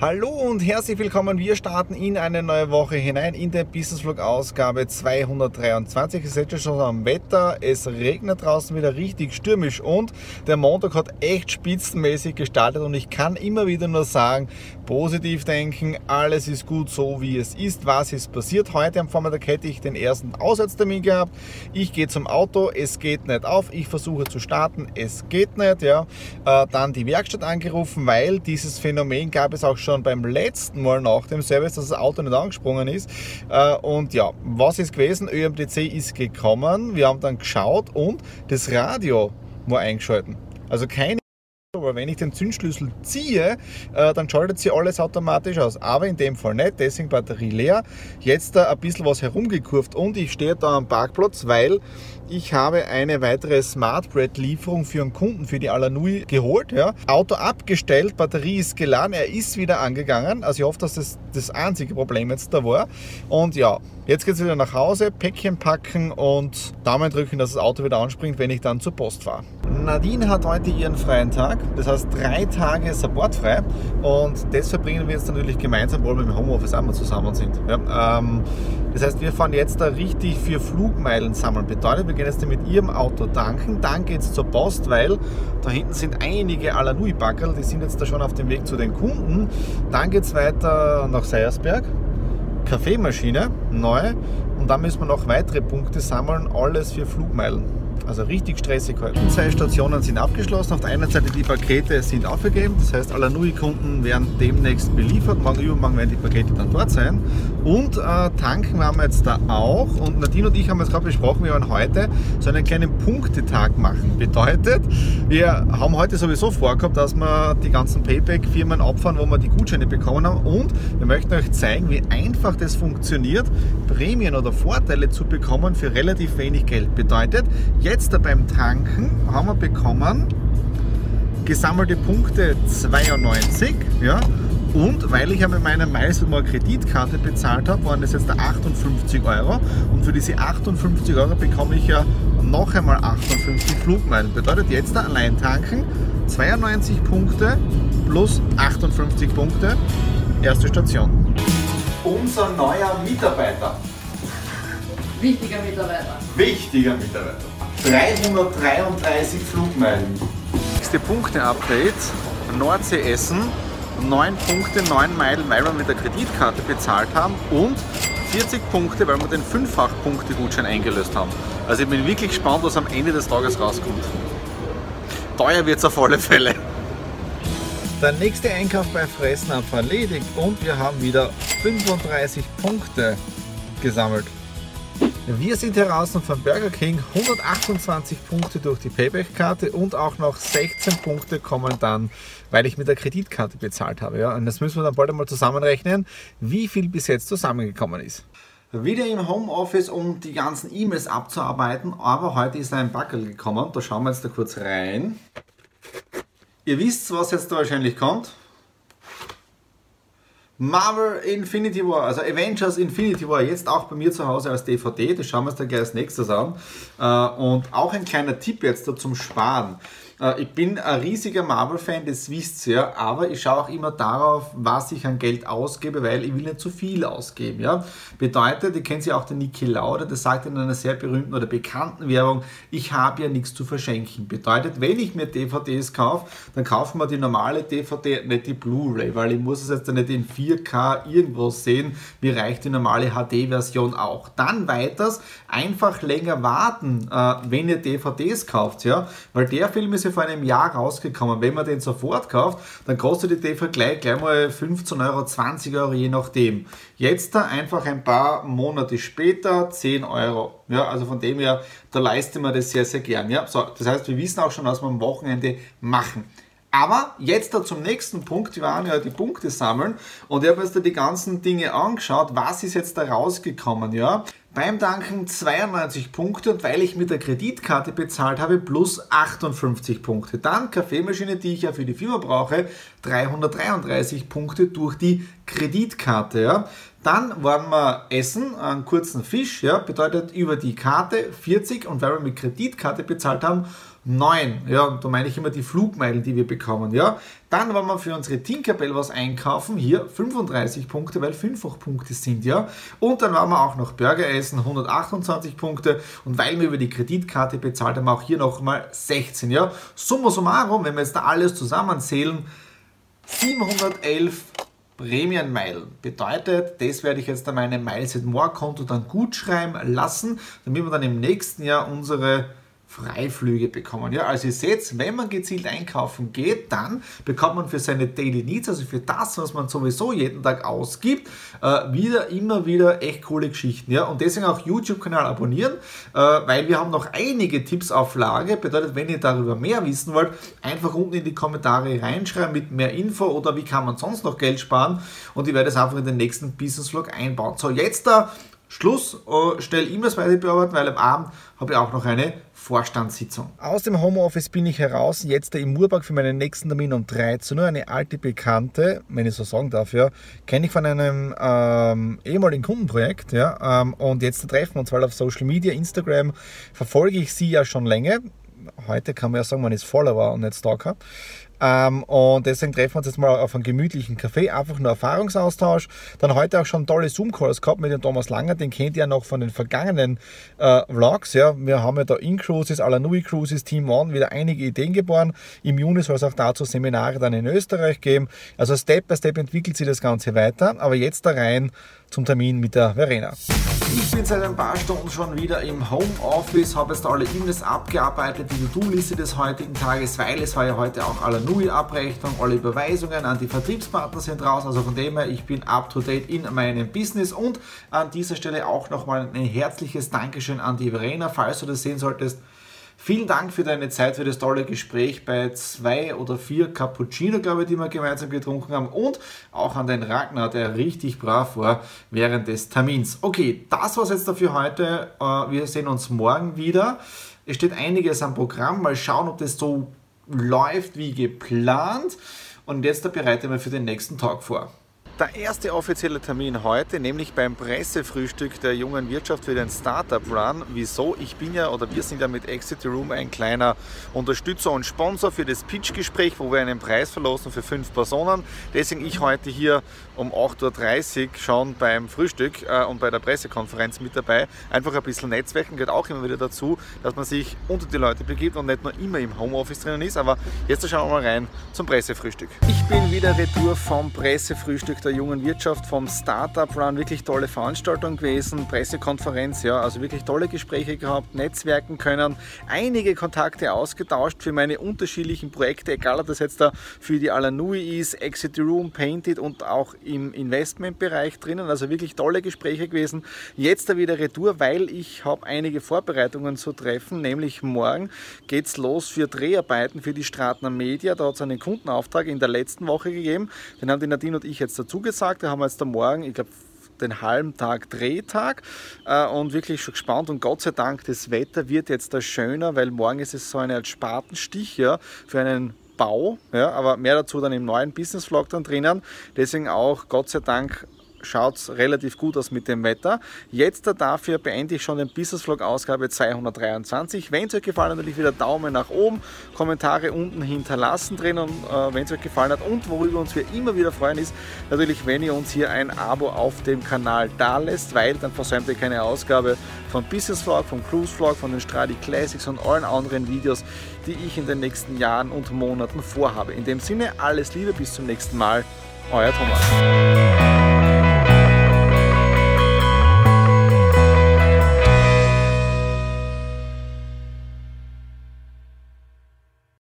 Hallo und herzlich willkommen. Wir starten in eine neue Woche hinein in der Business Vlog Ausgabe 223. Ihr seht schon am Wetter. Es regnet draußen wieder richtig stürmisch und der Montag hat echt spitzenmäßig gestartet und ich kann immer wieder nur sagen, positiv denken, alles ist gut so wie es ist. Was ist passiert? Heute am Vormittag hätte ich den ersten Auswärtstermin gehabt. Ich gehe zum Auto, es geht nicht auf. Ich versuche zu starten, es geht nicht. Ja. Äh, dann die Werkstatt angerufen, weil dieses Phänomen gab es auch schon beim letzten Mal nach dem Service, dass das Auto nicht angesprungen ist. Äh, und ja, was ist gewesen? ÖMTC ist gekommen. Wir haben dann geschaut und das Radio war eingeschalten. Also keine aber wenn ich den Zündschlüssel ziehe, äh, dann schaltet sie alles automatisch aus. Aber in dem Fall nicht, deswegen Batterie leer. Jetzt ein bisschen was herumgekurvt und ich stehe da am Parkplatz, weil ich habe eine weitere Smart Bread Lieferung für einen Kunden für die Alanui geholt. Ja. Auto abgestellt, Batterie ist geladen, er ist wieder angegangen. Also ich hoffe, dass das das einzige Problem jetzt da war. Und ja, jetzt geht es wieder nach Hause, Päckchen packen und Daumen drücken, dass das Auto wieder anspringt, wenn ich dann zur Post fahre. Nadine hat heute ihren freien Tag, das heißt drei Tage supportfrei und das verbringen wir jetzt natürlich gemeinsam, weil wir im Homeoffice einmal zusammen sind. Ja, ähm, das heißt, wir fahren jetzt da richtig für Flugmeilen sammeln. Bedeutet, wir gehen jetzt mit ihrem Auto tanken, dann geht es zur Post, weil da hinten sind einige Alanui-Backerl, die sind jetzt da schon auf dem Weg zu den Kunden. Dann geht es weiter nach Seiersberg, Kaffeemaschine, neu und dann müssen wir noch weitere Punkte sammeln, alles für Flugmeilen. Also richtig stressig heute. Zwei Stationen sind abgeschlossen. Auf der einen Seite die Pakete sind aufgegeben. Das heißt, alle NUI-Kunden werden demnächst beliefert. Morgen übermorgen werden die Pakete dann dort sein. Und äh, tanken waren wir jetzt da auch. Und Nadine und ich haben jetzt gerade besprochen, wir werden heute so einen kleinen Punktetag machen. Bedeutet, wir haben heute sowieso vorgehabt, dass wir die ganzen Payback-Firmen abfahren, wo wir die Gutscheine bekommen haben. Und wir möchten euch zeigen, wie einfach das funktioniert, Prämien oder Vorteile zu bekommen für relativ wenig Geld. Bedeutet, jetzt beim Tanken haben wir bekommen gesammelte Punkte 92. Ja, und weil ich ja mit meiner MySummer Kreditkarte bezahlt habe, waren das jetzt 58 Euro. Und für diese 58 Euro bekomme ich ja noch einmal 58 Flugmeilen. Bedeutet jetzt da allein tanken 92 Punkte plus 58 Punkte. Erste Station. Unser neuer Mitarbeiter. Wichtiger Mitarbeiter. Wichtiger Mitarbeiter. 333 Flugmeilen. Nächste Punkte-Update. Nordsee Essen 9 Punkte, 9 Meilen, weil wir mit der Kreditkarte bezahlt haben und 40 Punkte, weil wir den 5-fach-Punkte-Gutschein eingelöst haben. Also ich bin wirklich gespannt, was am Ende des Tages rauskommt. Teuer wird es auf alle Fälle. Der nächste Einkauf bei Fressnapf erledigt und wir haben wieder 35 Punkte gesammelt. Wir sind heraus von Burger King, 128 Punkte durch die Payback-Karte und auch noch 16 Punkte kommen dann, weil ich mit der Kreditkarte bezahlt habe. Ja? Und das müssen wir dann bald einmal zusammenrechnen, wie viel bis jetzt zusammengekommen ist. Wieder im Homeoffice, um die ganzen E-Mails abzuarbeiten, aber heute ist ein Backel gekommen, da schauen wir jetzt da kurz rein. Ihr wisst, was jetzt da wahrscheinlich kommt. Marvel Infinity War, also Avengers Infinity War, jetzt auch bei mir zu Hause als DVD, das schauen wir uns dann gleich als nächstes an. Äh, und auch ein kleiner Tipp jetzt da zum Sparen. Äh, ich bin ein riesiger Marvel-Fan, das wisst ihr, aber ich schaue auch immer darauf, was ich an Geld ausgebe, weil ich will nicht zu viel ausgeben. Ja? Bedeutet, ihr kennt ja auch den Niki Lauda, der sagt in einer sehr berühmten oder bekannten Werbung, ich habe ja nichts zu verschenken. Bedeutet, wenn ich mir DVDs kaufe, dann kaufen wir die normale DVD, nicht die Blu-ray, weil ich muss es jetzt nicht in 4K irgendwo sehen, mir reicht die normale HD-Version auch. Dann weiters, einfach länger warten, äh, wenn ihr DVDs kauft, ja, weil der Film ist ja vor einem Jahr rausgekommen. Wenn man den sofort kauft, dann kostet die TV gleich, gleich mal 15 Euro, 20 Euro, je nachdem. Jetzt da einfach ein paar Monate später 10 Euro. Ja, also von dem her, da leiste man das sehr, sehr gern. Ja, so, das heißt, wir wissen auch schon, was wir am Wochenende machen. Aber jetzt da zum nächsten Punkt, wir waren ja die Punkte sammeln und ich habe jetzt da die ganzen Dinge angeschaut, was ist jetzt da rausgekommen, ja. Beim Danken 92 Punkte und weil ich mit der Kreditkarte bezahlt habe, plus 58 Punkte. Dann Kaffeemaschine, die ich ja für die Firma brauche, 333 Punkte durch die Kreditkarte. Ja. Dann waren wir essen, einen kurzen Fisch, ja, bedeutet über die Karte 40 und weil wir mit Kreditkarte bezahlt haben, 9. Ja, und da meine ich immer die Flugmeilen, die wir bekommen. Ja. Dann wollen wir für unsere Tinkerbell was einkaufen. Hier 35 Punkte, weil 5 Punkte sind. Ja. Und dann waren wir auch noch Burger essen, 128 Punkte. Und weil wir über die Kreditkarte bezahlt haben, auch hier nochmal 16. Ja. Summa summarum, wenn wir jetzt da alles zusammenzählen, 711 Prämienmeilen. Bedeutet, das werde ich jetzt an meinem Miles at More Konto dann gut schreiben lassen, damit wir dann im nächsten Jahr unsere Freiflüge bekommen. Ja, also ihr seht, wenn man gezielt einkaufen geht, dann bekommt man für seine Daily Needs, also für das, was man sowieso jeden Tag ausgibt, äh, wieder immer wieder echt coole Geschichten. Ja, und deswegen auch YouTube-Kanal abonnieren, äh, weil wir haben noch einige Tipps auf Lage. Bedeutet, wenn ihr darüber mehr wissen wollt, einfach unten in die Kommentare reinschreiben mit mehr Info oder wie kann man sonst noch Geld sparen. Und ich werde es einfach in den nächsten Business Vlog einbauen. So, jetzt da Schluss, äh, stell E-Mails weiter bearbeiten, weil am Abend habe ich auch noch eine Vorstandssitzung. Aus dem Homeoffice bin ich heraus, jetzt im Murberg für meinen nächsten Termin um 13 Uhr. Eine alte Bekannte, wenn ich so sagen darf, ja, kenne ich von einem ähm, ehemaligen Kundenprojekt. Ja, ähm, und jetzt treffen wir uns, weil auf Social Media, Instagram verfolge ich sie ja schon länger. Heute kann man ja sagen, man ist Follower und nicht Stalker. Ähm, und deswegen treffen wir uns jetzt mal auf einen gemütlichen Café, einfach nur Erfahrungsaustausch. Dann heute auch schon tolle Zoom-Calls gehabt mit dem Thomas Langer, den kennt ihr ja noch von den vergangenen äh, Vlogs. Ja. Wir haben ja da in Cruises, Alanui Cruises, Team One wieder einige Ideen geboren. Im Juni soll es auch dazu Seminare dann in Österreich geben. Also Step by Step entwickelt sich das Ganze weiter. Aber jetzt da rein zum Termin mit der Verena. Ich bin seit ein paar Stunden schon wieder im Homeoffice, habe jetzt alle E-Mails abgearbeitet, die To-Do-Liste des heutigen Tages, weil es war ja heute auch Alanui-Abrechnung, alle Überweisungen an die Vertriebspartner sind raus, also von dem her, ich bin up to date in meinem Business und an dieser Stelle auch nochmal ein herzliches Dankeschön an die Verena, falls du das sehen solltest. Vielen Dank für deine Zeit, für das tolle Gespräch bei zwei oder vier Cappuccino, glaube ich, die wir gemeinsam getrunken haben. Und auch an den Ragnar, der richtig brav war während des Termins. Okay, das war es jetzt dafür heute. Äh, wir sehen uns morgen wieder. Es steht einiges am Programm. Mal schauen, ob das so läuft wie geplant. Und jetzt bereiten wir für den nächsten Tag vor. Der erste offizielle Termin heute, nämlich beim Pressefrühstück der jungen Wirtschaft für den Startup Run. Wieso? Ich bin ja oder wir sind ja mit Exit Room ein kleiner Unterstützer und Sponsor für das Pitch-Gespräch, wo wir einen Preis verlosen für fünf Personen. Deswegen ich heute hier um 8.30 Uhr schon beim Frühstück äh, und bei der Pressekonferenz mit dabei. Einfach ein bisschen Netzwerken gehört auch immer wieder dazu, dass man sich unter die Leute begibt und nicht nur immer im Homeoffice drinnen ist. Aber jetzt schauen wir mal rein zum Pressefrühstück. Ich bin wieder retour vom Pressefrühstück der jungen Wirtschaft, vom Startup Run. Wirklich tolle Veranstaltung gewesen, Pressekonferenz, ja, also wirklich tolle Gespräche gehabt, Netzwerken können, einige Kontakte ausgetauscht für meine unterschiedlichen Projekte, egal ob das jetzt da für die Alanui ist, Exit Room, Painted und auch im Investmentbereich drinnen. Also wirklich tolle Gespräche gewesen. Jetzt da wieder Retour, weil ich habe einige Vorbereitungen zu treffen, nämlich morgen geht es los für Dreharbeiten für die Stratner Media. Da hat es einen Kundenauftrag in der letzten Woche gegeben. Den haben die Nadine und ich jetzt dazu zugesagt. Da haben wir jetzt am Morgen, ich glaube, den halben Tag Drehtag äh, und wirklich schon gespannt und Gott sei Dank, das Wetter wird jetzt da schöner, weil morgen ist es so eine Art Spatenstich ja, für einen Bau, ja, aber mehr dazu dann im neuen Business Vlog dann drinnen. Deswegen auch Gott sei Dank schaut es relativ gut aus mit dem Wetter. Jetzt dafür beende ich schon den Business Vlog Ausgabe 223. Wenn es euch gefallen hat, natürlich wieder Daumen nach oben, Kommentare unten hinterlassen drin und äh, wenn es euch gefallen hat und worüber uns wir immer wieder freuen ist, natürlich wenn ihr uns hier ein Abo auf dem Kanal da lässt, weil dann versäumt ihr keine Ausgabe vom Business Vlog, vom Cruise Vlog, von den Stradi Classics und allen anderen Videos, die ich in den nächsten Jahren und Monaten vorhabe. In dem Sinne, alles Liebe, bis zum nächsten Mal, euer Thomas.